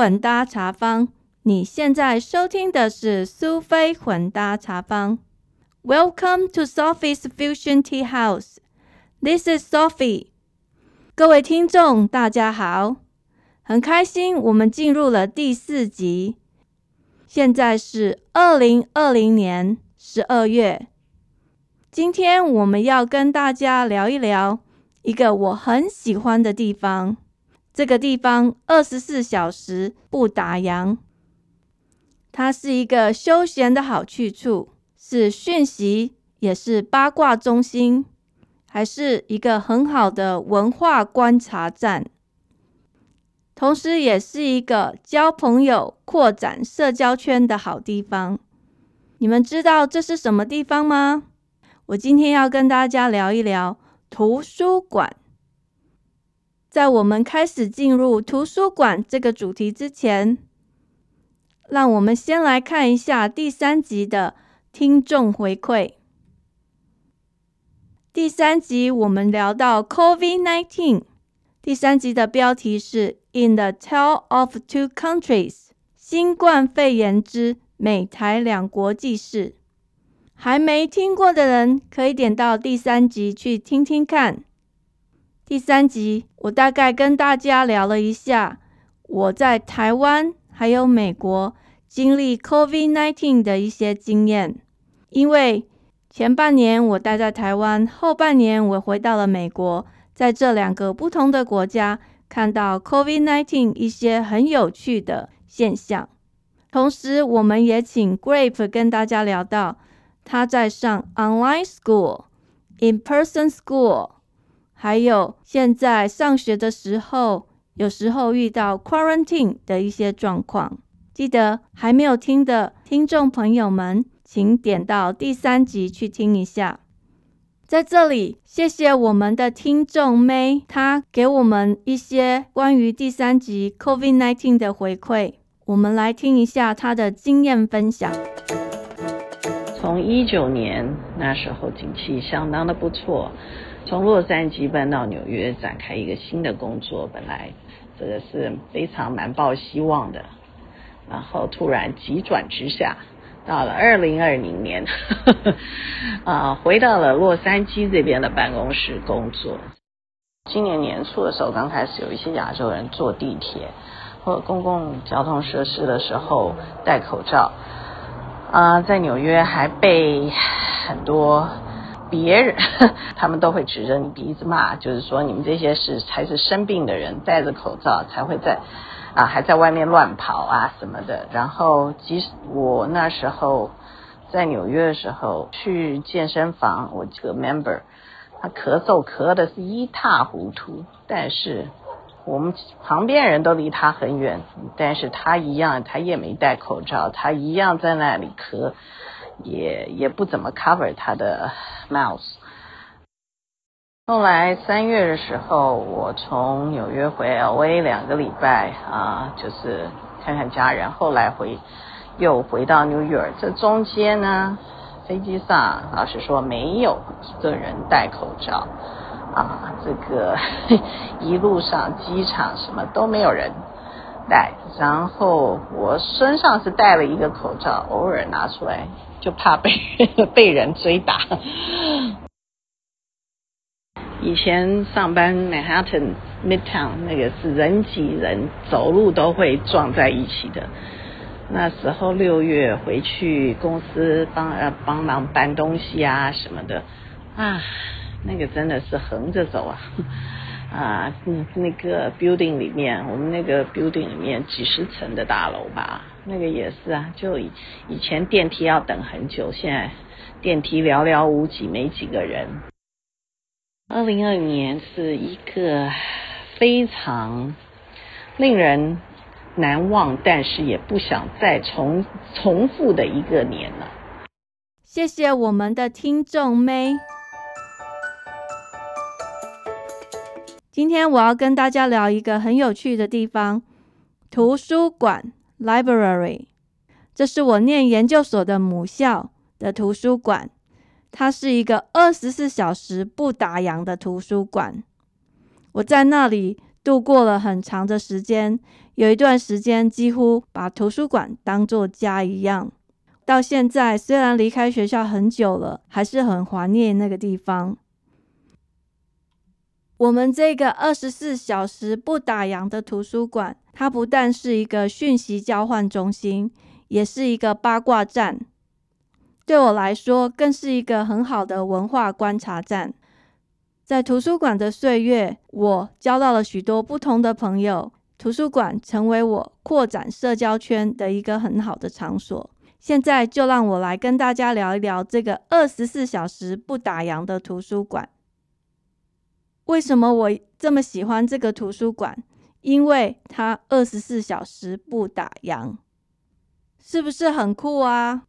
混搭茶坊。你现在收听的是苏菲混搭茶坊。Welcome to Sophie's Fusion Tea House. This is Sophie. 各位听众，大家好，很开心我们进入了第四集。现在是二零二零年十二月。今天我们要跟大家聊一聊一个我很喜欢的地方。这个地方二十四小时不打烊，它是一个休闲的好去处，是讯息，也是八卦中心，还是一个很好的文化观察站，同时也是一个交朋友、扩展社交圈的好地方。你们知道这是什么地方吗？我今天要跟大家聊一聊图书馆。在我们开始进入图书馆这个主题之前，让我们先来看一下第三集的听众回馈。第三集我们聊到 COVID-19，第三集的标题是 In the Tale of Two Countries：新冠肺炎之美台两国记事。还没听过的人，可以点到第三集去听听看。第三集，我大概跟大家聊了一下我在台湾还有美国经历 COVID-19 的一些经验。因为前半年我待在台湾，后半年我回到了美国，在这两个不同的国家看到 COVID-19 一些很有趣的现象。同时，我们也请 Grape 跟大家聊到。他在上 online school、in person school，还有现在上学的时候，有时候遇到 quarantine 的一些状况。记得还没有听的听众朋友们，请点到第三集去听一下。在这里，谢谢我们的听众 May，他给我们一些关于第三集 COVID-19 的回馈。我们来听一下他的经验分享。从一九年那时候，景气相当的不错。从洛杉矶搬到纽约，展开一个新的工作，本来这个是非常蛮抱希望的。然后突然急转直下，到了二零二零年，啊，回到了洛杉矶这边的办公室工作。今年年初的时候，刚开始有一些亚洲人坐地铁或公共交通设施的时候戴口罩。啊，在纽约还被很多别人，他们都会指着你鼻子骂，就是说你们这些是才是生病的人，戴着口罩才会在啊，还在外面乱跑啊什么的。然后，即使我那时候在纽约的时候去健身房，我这个 member 他咳嗽咳的是一塌糊涂，但是。我们旁边人都离他很远，但是他一样，他也没戴口罩，他一样在那里咳，也也不怎么 cover 他的 mouth。后来三月的时候，我从纽约回 LA 两个礼拜啊，就是看看家人。后来回又回到 New York，这中间呢，飞机上老实说没有一个人戴口罩。啊，这个 一路上机场什么都没有人戴，然后我身上是戴了一个口罩，偶尔拿出来就怕被 被人追打。以前上班 Manhattan Midtown 那个是人挤人，走路都会撞在一起的。那时候六月回去公司帮呃帮忙搬东西啊什么的啊。那个真的是横着走啊，啊，那个 building 里面，我们那个 building 里面几十层的大楼吧，那个也是啊，就以以前电梯要等很久，现在电梯寥寥无几，没几个人。二零二零年是一个非常令人难忘，但是也不想再重重复的一个年了。谢谢我们的听众妹。今天我要跟大家聊一个很有趣的地方——图书馆 （library）。这是我念研究所的母校的图书馆，它是一个二十四小时不打烊的图书馆。我在那里度过了很长的时间，有一段时间几乎把图书馆当作家一样。到现在，虽然离开学校很久了，还是很怀念那个地方。我们这个二十四小时不打烊的图书馆，它不但是一个讯息交换中心，也是一个八卦站。对我来说，更是一个很好的文化观察站。在图书馆的岁月，我交到了许多不同的朋友。图书馆成为我扩展社交圈的一个很好的场所。现在就让我来跟大家聊一聊这个二十四小时不打烊的图书馆。为什么我这么喜欢这个图书馆？因为它二十四小时不打烊，是不是很酷啊？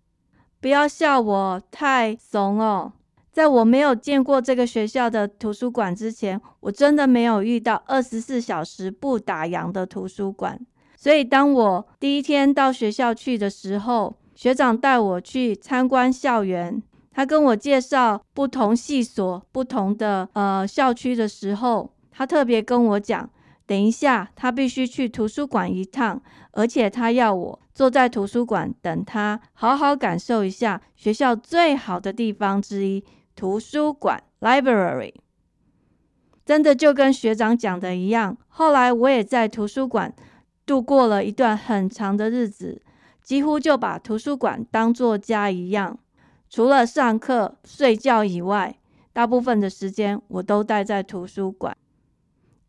不要笑我太怂哦。在我没有见过这个学校的图书馆之前，我真的没有遇到二十四小时不打烊的图书馆。所以，当我第一天到学校去的时候，学长带我去参观校园，他跟我介绍不同系所、不同的呃校区的时候，他特别跟我讲，等一下他必须去图书馆一趟，而且他要我。坐在图书馆等他，好好感受一下学校最好的地方之一——图书馆 （library）。真的就跟学长讲的一样，后来我也在图书馆度过了一段很长的日子，几乎就把图书馆当作家一样。除了上课、睡觉以外，大部分的时间我都待在图书馆。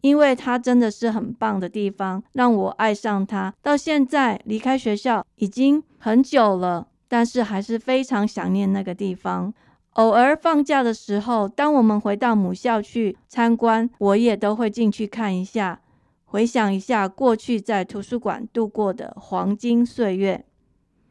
因为它真的是很棒的地方，让我爱上它。到现在离开学校已经很久了，但是还是非常想念那个地方。偶尔放假的时候，当我们回到母校去参观，我也都会进去看一下，回想一下过去在图书馆度过的黄金岁月。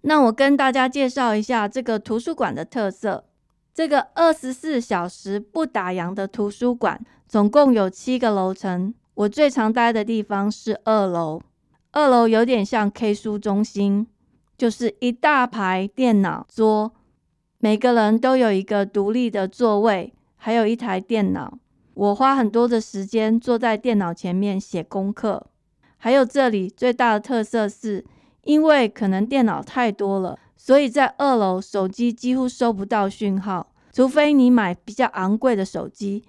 那我跟大家介绍一下这个图书馆的特色。这个二十四小时不打烊的图书馆。总共有七个楼层，我最常待的地方是二楼。二楼有点像 K 书中心，就是一大排电脑桌，每个人都有一个独立的座位，还有一台电脑。我花很多的时间坐在电脑前面写功课。还有这里最大的特色是，因为可能电脑太多了，所以在二楼手机几乎收不到讯号，除非你买比较昂贵的手机。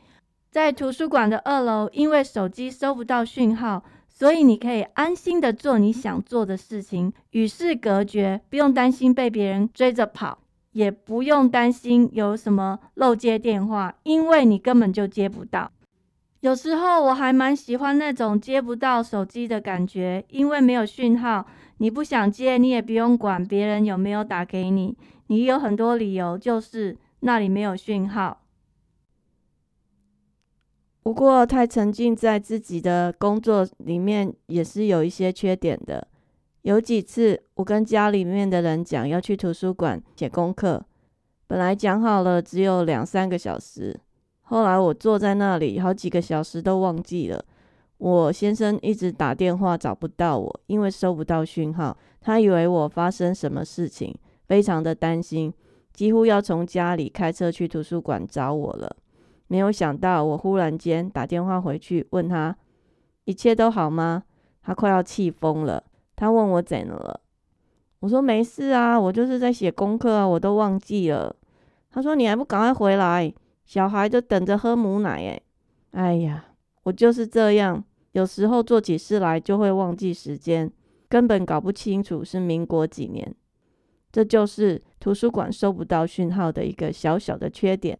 在图书馆的二楼，因为手机收不到讯号，所以你可以安心的做你想做的事情，与世隔绝，不用担心被别人追着跑，也不用担心有什么漏接电话，因为你根本就接不到。有时候我还蛮喜欢那种接不到手机的感觉，因为没有讯号，你不想接，你也不用管别人有没有打给你，你有很多理由，就是那里没有讯号。不过，太沉浸在自己的工作里面，也是有一些缺点的。有几次，我跟家里面的人讲要去图书馆写功课，本来讲好了只有两三个小时，后来我坐在那里好几个小时都忘记了。我先生一直打电话找不到我，因为收不到讯号，他以为我发生什么事情，非常的担心，几乎要从家里开车去图书馆找我了。没有想到，我忽然间打电话回去问他，一切都好吗？他快要气疯了。他问我怎了？我说没事啊，我就是在写功课啊，我都忘记了。他说你还不赶快回来，小孩都等着喝母奶诶。哎呀，我就是这样，有时候做起事来就会忘记时间，根本搞不清楚是民国几年。这就是图书馆收不到讯号的一个小小的缺点。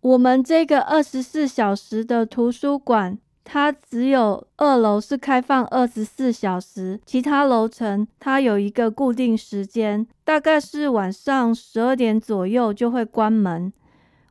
我们这个二十四小时的图书馆，它只有二楼是开放二十四小时，其他楼层它有一个固定时间，大概是晚上十二点左右就会关门。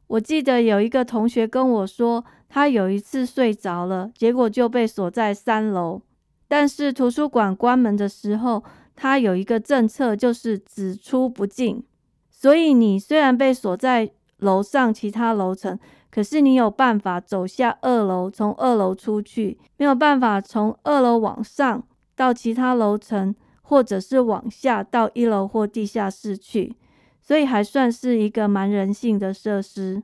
我记得有一个同学跟我说，他有一次睡着了，结果就被锁在三楼。但是图书馆关门的时候，它有一个政策，就是只出不进，所以你虽然被锁在。楼上其他楼层，可是你有办法走下二楼，从二楼出去，没有办法从二楼往上到其他楼层，或者是往下到一楼或地下室去，所以还算是一个蛮人性的设施。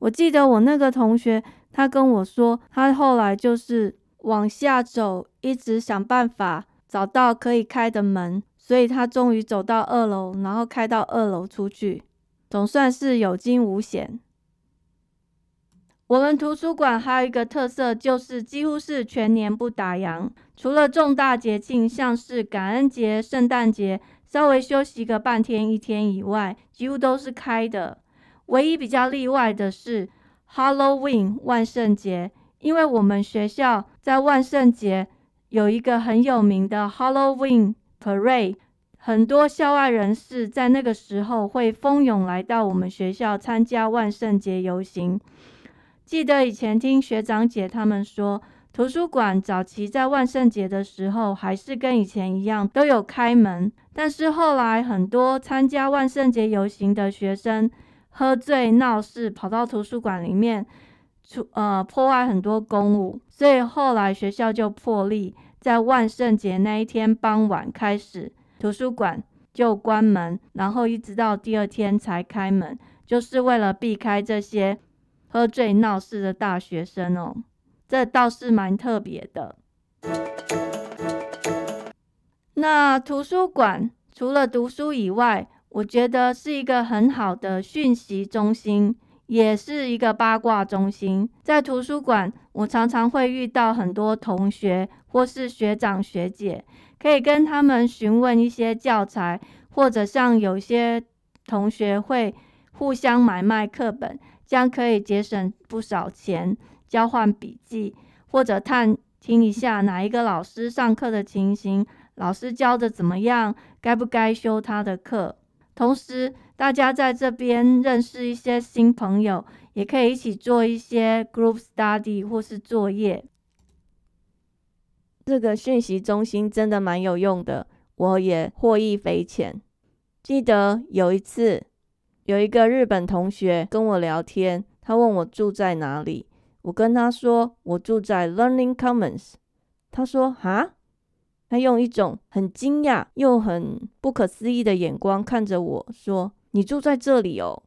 我记得我那个同学，他跟我说，他后来就是往下走，一直想办法找到可以开的门，所以他终于走到二楼，然后开到二楼出去，总算是有惊无险。我们图书馆还有一个特色，就是几乎是全年不打烊，除了重大节庆，像是感恩节、圣诞节，稍微休息个半天一天以外，几乎都是开的。唯一比较例外的是 Halloween 万圣节，因为我们学校在万圣节有一个很有名的 Halloween Parade，很多校外人士在那个时候会蜂拥来到我们学校参加万圣节游行。记得以前听学长姐他们说，图书馆早期在万圣节的时候还是跟以前一样都有开门，但是后来很多参加万圣节游行的学生喝醉闹事，跑到图书馆里面，出呃破坏很多公物，所以后来学校就破例在万圣节那一天傍晚开始，图书馆就关门，然后一直到第二天才开门，就是为了避开这些。喝醉闹事的大学生哦，这倒是蛮特别的。那图书馆除了读书以外，我觉得是一个很好的讯息中心，也是一个八卦中心。在图书馆，我常常会遇到很多同学或是学长学姐，可以跟他们询问一些教材，或者像有些同学会互相买卖课本。这样可以节省不少钱，交换笔记或者探听一下哪一个老师上课的情形，老师教的怎么样，该不该修他的课。同时，大家在这边认识一些新朋友，也可以一起做一些 group study 或是作业。这个讯息中心真的蛮有用的，我也获益匪浅。记得有一次。有一个日本同学跟我聊天，他问我住在哪里，我跟他说我住在 Learning Commons。他说：“哈？”他用一种很惊讶又很不可思议的眼光看着我说：“你住在这里哦？”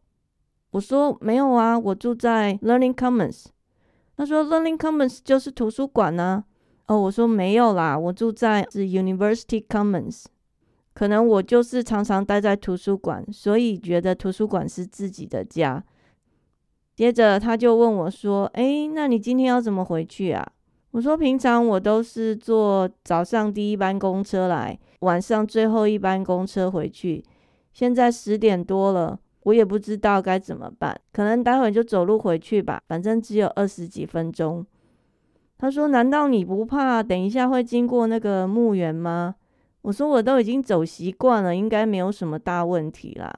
我说：“没有啊，我住在 Learning Commons。”他说：“Learning Commons 就是图书馆呢。”哦，我说：“没有啦，我住在是 University Commons。”可能我就是常常待在图书馆，所以觉得图书馆是自己的家。接着他就问我说：“哎，那你今天要怎么回去啊？”我说：“平常我都是坐早上第一班公车来，晚上最后一班公车回去。现在十点多了，我也不知道该怎么办。可能待会就走路回去吧，反正只有二十几分钟。”他说：“难道你不怕等一下会经过那个墓园吗？”我说我都已经走习惯了，应该没有什么大问题啦。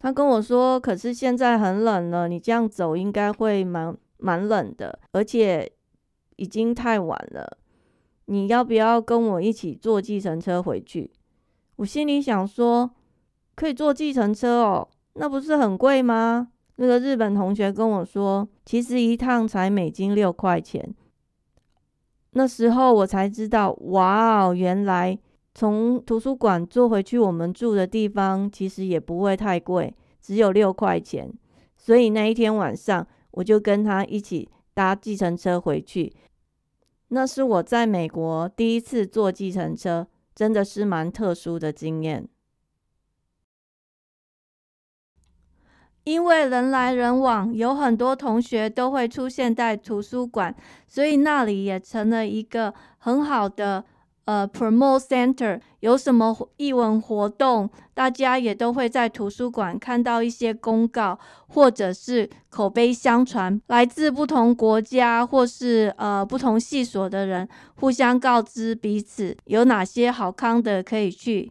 他跟我说，可是现在很冷了，你这样走应该会蛮蛮冷的，而且已经太晚了。你要不要跟我一起坐计程车回去？我心里想说，可以坐计程车哦，那不是很贵吗？那个日本同学跟我说，其实一趟才美金六块钱。那时候我才知道，哇哦，原来。从图书馆坐回去我们住的地方，其实也不会太贵，只有六块钱。所以那一天晚上，我就跟他一起搭计程车回去。那是我在美国第一次坐计程车，真的是蛮特殊的经验。因为人来人往，有很多同学都会出现在图书馆，所以那里也成了一个很好的。呃，promote center 有什么译文活动，大家也都会在图书馆看到一些公告，或者是口碑相传，来自不同国家或是呃不同系所的人互相告知彼此有哪些好康的可以去。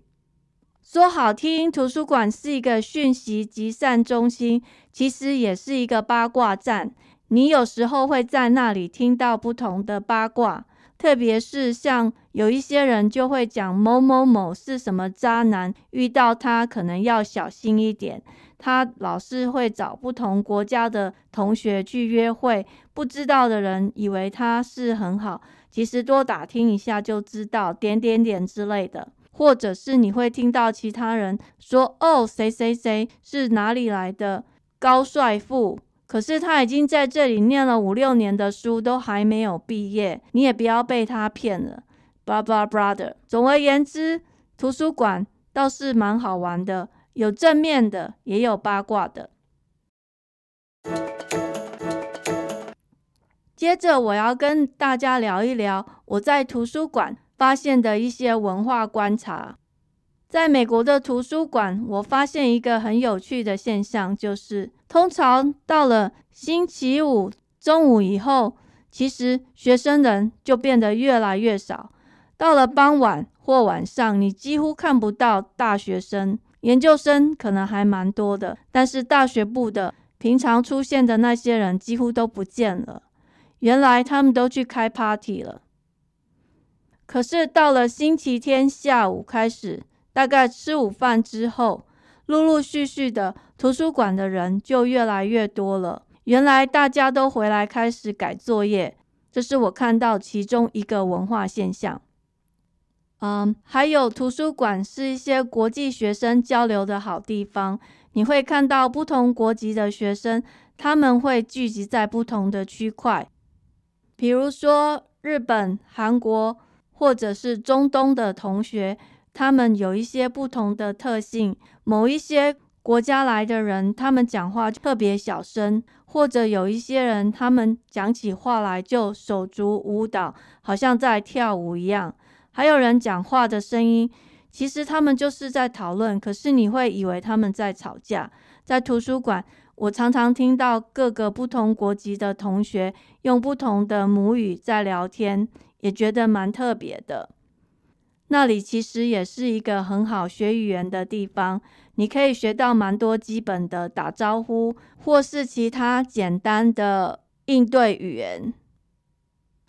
说好听，图书馆是一个讯息集散中心，其实也是一个八卦站。你有时候会在那里听到不同的八卦。特别是像有一些人就会讲某某某是什么渣男，遇到他可能要小心一点。他老是会找不同国家的同学去约会，不知道的人以为他是很好，其实多打听一下就知道点点点之类的。或者是你会听到其他人说：“哦，谁谁谁是哪里来的高帅富，可是他已经在这里念了五六年的书，都还没有毕业。你也不要被他骗了。Blah blah brother。总而言之，图书馆倒是蛮好玩的，有正面的，也有八卦的。接着，我要跟大家聊一聊我在图书馆发现的一些文化观察。在美国的图书馆，我发现一个很有趣的现象，就是通常到了星期五中午以后，其实学生人就变得越来越少。到了傍晚或晚上，你几乎看不到大学生，研究生可能还蛮多的，但是大学部的平常出现的那些人几乎都不见了。原来他们都去开 party 了。可是到了星期天下午开始，大概吃午饭之后，陆陆续续的图书馆的人就越来越多了。原来大家都回来开始改作业，这是我看到其中一个文化现象。嗯，还有图书馆是一些国际学生交流的好地方，你会看到不同国籍的学生，他们会聚集在不同的区块。比如说，日本、韩国或者是中东的同学，他们有一些不同的特性。某一些国家来的人，他们讲话特别小声，或者有一些人，他们讲起话来就手足舞蹈，好像在跳舞一样。还有人讲话的声音，其实他们就是在讨论，可是你会以为他们在吵架。在图书馆。我常常听到各个不同国籍的同学用不同的母语在聊天，也觉得蛮特别的。那里其实也是一个很好学语言的地方，你可以学到蛮多基本的打招呼，或是其他简单的应对语言。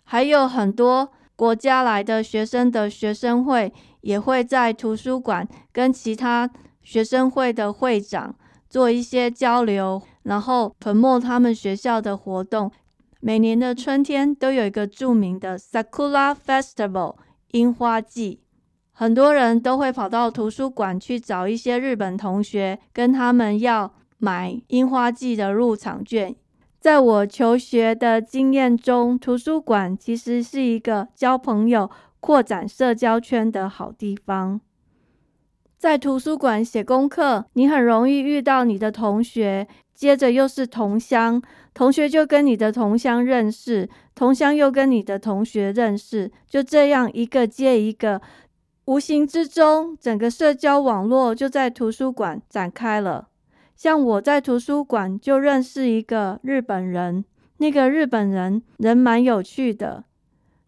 还有很多国家来的学生的学生会也会在图书馆跟其他学生会的会长。做一些交流，然后捧墨他们学校的活动。每年的春天都有一个著名的 Sakura Festival 樱花季，很多人都会跑到图书馆去找一些日本同学，跟他们要买樱花季的入场券。在我求学的经验中，图书馆其实是一个交朋友、扩展社交圈的好地方。在图书馆写功课，你很容易遇到你的同学，接着又是同乡，同学就跟你的同乡认识，同乡又跟你的同学认识，就这样一个接一个，无形之中，整个社交网络就在图书馆展开了。像我在图书馆就认识一个日本人，那个日本人人蛮有趣的。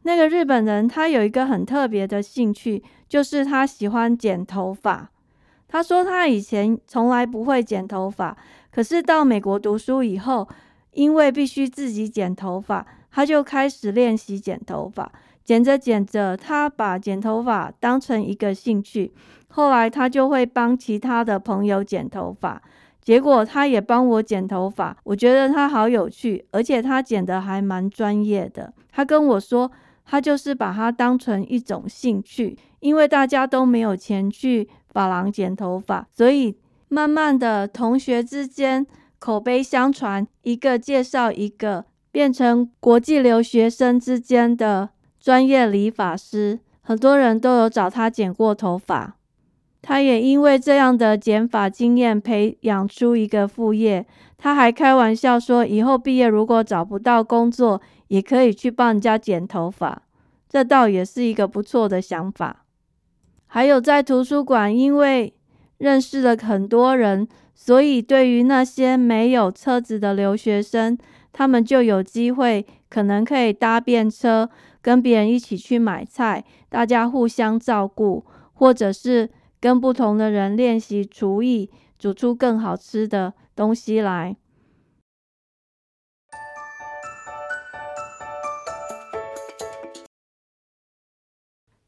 那个日本人他有一个很特别的兴趣，就是他喜欢剪头发。他说他以前从来不会剪头发，可是到美国读书以后，因为必须自己剪头发，他就开始练习剪头发。剪着剪着，他把剪头发当成一个兴趣。后来他就会帮其他的朋友剪头发，结果他也帮我剪头发。我觉得他好有趣，而且他剪的还蛮专业的。他跟我说。他就是把它当成一种兴趣，因为大家都没有钱去发廊剪头发，所以慢慢的同学之间口碑相传，一个介绍一个，变成国际留学生之间的专业理发师，很多人都有找他剪过头发。他也因为这样的剪发经验，培养出一个副业。他还开玩笑说，以后毕业如果找不到工作，也可以去帮人家剪头发，这倒也是一个不错的想法。还有在图书馆，因为认识了很多人，所以对于那些没有车子的留学生，他们就有机会，可能可以搭便车，跟别人一起去买菜，大家互相照顾，或者是跟不同的人练习厨艺，煮出更好吃的东西来。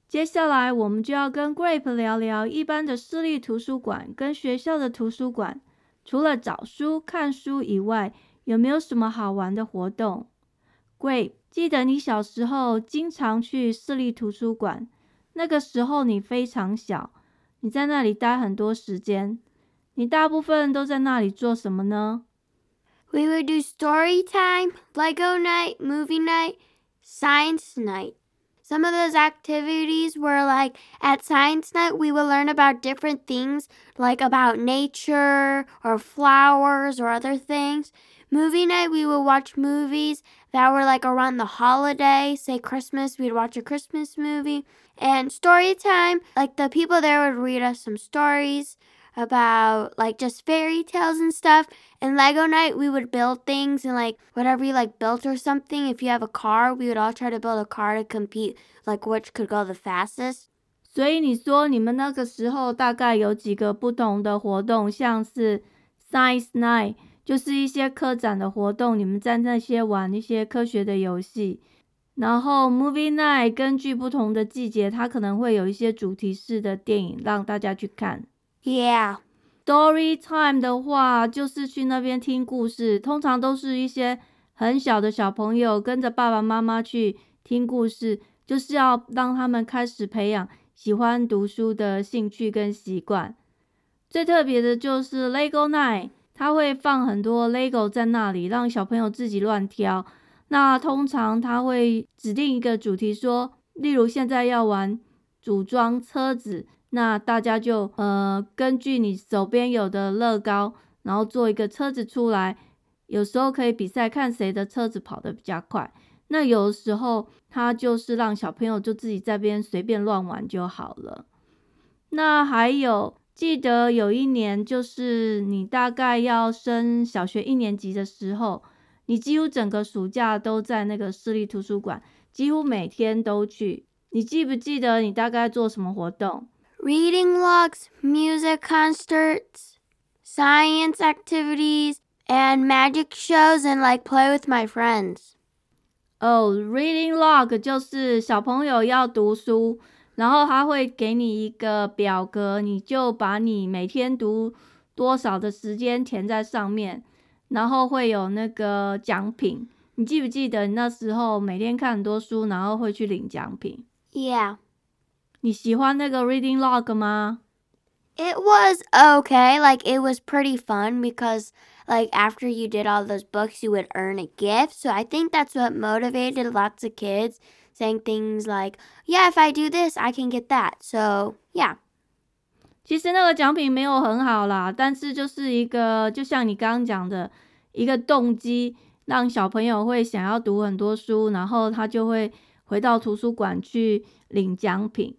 接下来，我们就要跟 Grape 聊聊一般的私立图书馆跟学校的图书馆，除了找书、看书以外，有没有什么好玩的活动？Grape，记得你小时候经常去私立图书馆，那个时候你非常小，你在那里待很多时间，你大部分都在那里做什么呢？ We would do story time, Lego night, movie night, science night. Some of those activities were like at science night, we would learn about different things, like about nature or flowers or other things. Movie night, we would watch movies that were like around the holiday, say Christmas, we'd watch a Christmas movie. And story time, like the people there would read us some stories about like just fairy tales and stuff. And Lego night, we would build things and like whatever you like built or something. If you have a car, we would all try to build a car to compete, like which could go the fastest. 所以你说你们那个时候大概有几个不同的活动，像是 Science Night， 就是一些科展的活动，你们在那些玩一些科学的游戏。然后 Movie Night 根据不同的季节，它可能会有一些主题式的电影让大家去看。Yeah. Story time 的话，就是去那边听故事，通常都是一些很小的小朋友跟着爸爸妈妈去听故事，就是要让他们开始培养喜欢读书的兴趣跟习惯。最特别的就是 Lego Night，他会放很多 Lego 在那里，让小朋友自己乱挑。那通常他会指定一个主题，说，例如现在要玩组装车子。那大家就呃根据你手边有的乐高，然后做一个车子出来。有时候可以比赛看谁的车子跑得比较快。那有时候他就是让小朋友就自己在边随便乱玩就好了。那还有记得有一年就是你大概要升小学一年级的时候，你几乎整个暑假都在那个市立图书馆，几乎每天都去。你记不记得你大概做什么活动？reading logs, music concerts, science activities, and magic shows and like play with my friends. Oh, reading log 就是小朋友要读书，然后他会给你一个表格，你就把你每天读多少的时间填在上面，然后会有那个奖品。你记不记得你那时候每天看很多书，然后会去领奖品？Yeah. 你喜欢那个 reading log 吗？It was okay. Like it was pretty fun because like after you did all those books, you would earn a gift. So I think that's what motivated lots of kids saying things like, "Yeah, if I do this, I can get that." So, yeah. 其实那个奖品没有很好啦，但是就是一个，就像你刚刚讲的，一个动机，让小朋友会想要读很多书，然后他就会回到图书馆去领奖品。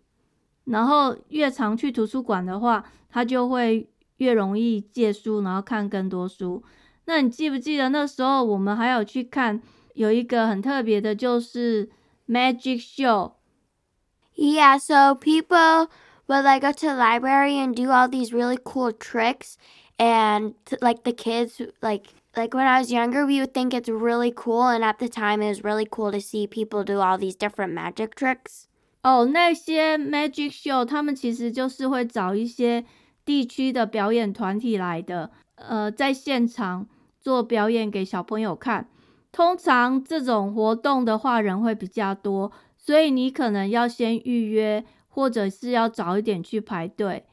然后越常去图书馆的话，他就会越容易借书，然后看更多书。那你记不记得那时候我们还有去看有一个很特别的，就是 magic show。Yeah, so people would like go to the library and do all these really cool tricks, and like the kids, like like when I was younger, we would think it's really cool, and at the time, it was really cool to see people do all these different magic tricks. 哦，那些 magic show，他们其实就是会找一些地区的表演团体来的，呃，在现场做表演给小朋友看。 通常这种活动的话，人会比较多，所以你可能要先预约，或者是要早一点去排队，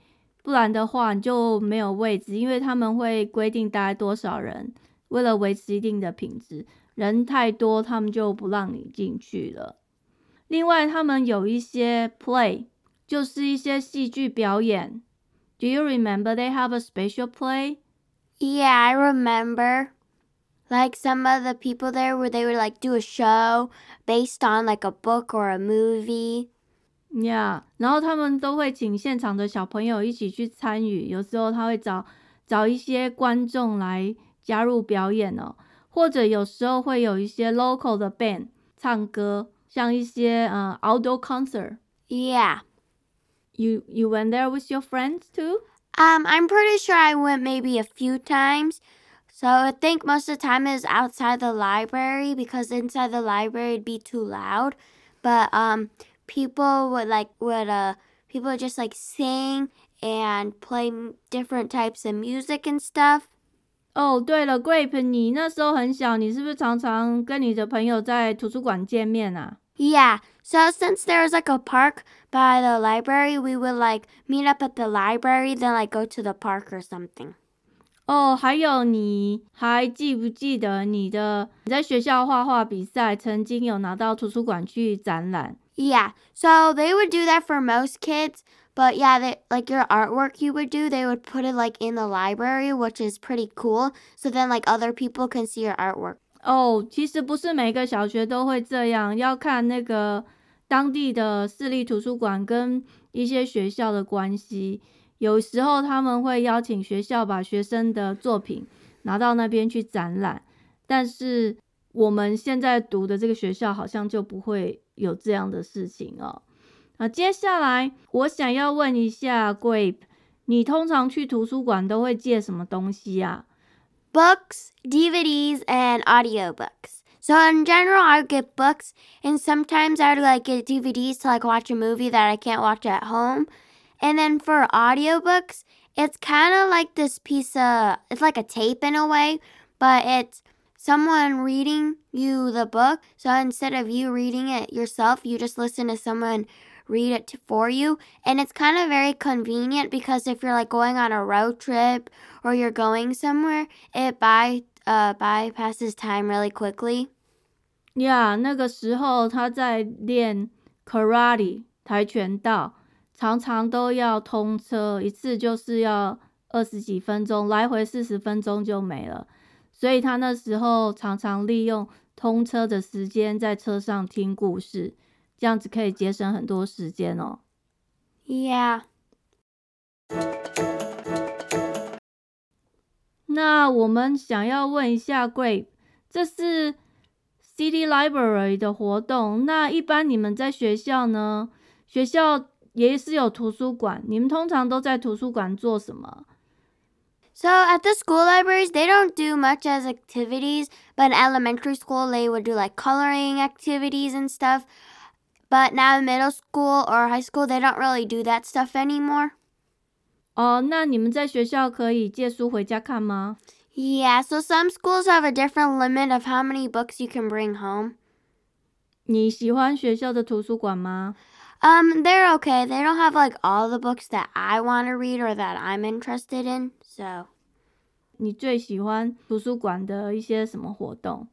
不然的话你就没有位置，因为他们会规定大概多少人，为了维持一定的品质，人太多，他们就不让你进去了。另外，他们有一些 play，就是一些戏剧表演。Do you remember they have a special play? Yeah, I remember. Like some of the people there where they would like do a show based on like a book or a movie. Yeah，然后他们都会请现场的小朋友一起去参与。有时候他会找找一些观众来加入表演哦，或者有时候会有一些 local 的 band 唱歌。像一些呃 outdoor concert. Yeah. You you went there with your friends too? Um, I'm pretty sure I went maybe a few times. So I think most of the time is outside the library because inside the library it'd be too loud. But um, people would like would uh people would just like sing and play different types of music and stuff. 哦，对了，Grape，你那时候很小，你是不是常常跟你的朋友在图书馆见面啊？Yeah. So since there's like a park by the library, we would like meet up at the library, then like go to the park or something. 哦，还有你还记不记得你的你在学校画画比赛曾经有拿到图书馆去展览？Yeah, so they would do that for most kids. But yeah, they, like your artwork you would do, they would put it like in the library, which is pretty cool. So then like other people can see your artwork. 哦，其实不是每个小学都会这样，要看那个当地的私立图书馆跟一些学校的关系。有时候他们会邀请学校把学生的作品拿到那边去展览，但是我们现在读的这个学校好像就不会有这样的事情哦。那接下来我想要问一下 Grape，你通常去图书馆都会借什么东西啊？Books, DVDs, and audiobooks. So in general, I would get books, and sometimes I would like get DVDs to like watch a movie that I can't watch at home. And then for audiobooks, it's kind of like this piece of, it's like a tape in a way, but it's someone reading you the book. So instead of you reading it yourself, you just listen to someone read it for you. And it's kind of very convenient because if you're like going on a road trip or you're going somewhere, it by uh bypasses time really quickly. Yeah，那个时候他在练 karate 跆拳道。 常常都要通车，一次就是要二十几分钟，来回四十分钟就没了。所以他那时候常常利用通车的时间在车上听故事，这样子可以节省很多时间哦。Yeah。那我们想要问一下 Grape，这是 City Library 的活动。那一般你们在学校呢？学校也是有图书馆，你们通常都在图书馆做什么？So at the school libraries, they don't do much as activities, but in elementary school, they would do like coloring activities and stuff. But now in middle school or high school, they don't really do that stuff anymore. 哦，那你们在学校可以借书回家看吗？Yeah, so some schools have a different limit of how many books you can bring home. 你喜欢学校的图书馆吗 ？um, they're okay. They don't have like all the books that I want to read or that I'm interested in. So，你最喜欢图书馆的一些什么活动？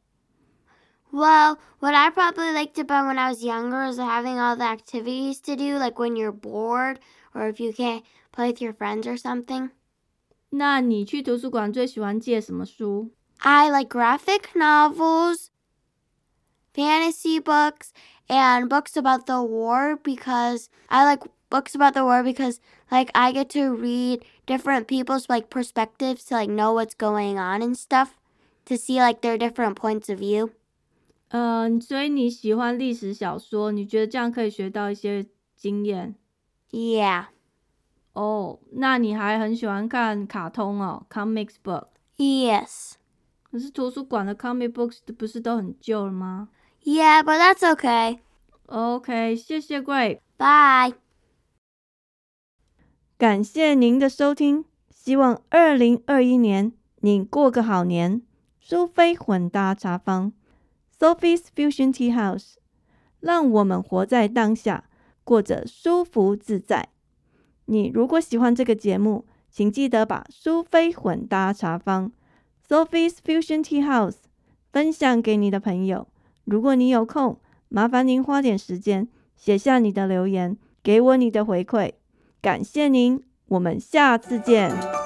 Well, what I probably liked about when I was younger is having all the activities to do, like when you're bored or if you can't play with your friends or something. 那你去图书馆最喜欢借什么书？I like graphic novels, fantasy books, and books about the war because I like books about the war because like I get to read different people's like perspectives to like know what's going on and stuff to see like their different points of view. 嗯，所以你喜欢历史小说？你觉得这样可以学到一些经验？Yeah. 哦，那你还很喜欢看卡通哦，comics book。Yes. 可是图书馆的 comic books 不是都很旧了吗 ？Yeah, but that's okay. OK，谢谢 Grape。Bye。感谢您的收听，希望二零二一年你过个好年。苏菲混搭茶坊，Sophie's Fusion Tea House，让我们活在当下，过着舒服自在。你如果喜欢这个节目，请记得把苏菲混搭茶坊，Sophie's Fusion Tea House，分享给你的朋友。如果你有空，麻烦您花点时间写下你的留言，给我你的回馈。感谢您，我们下次见。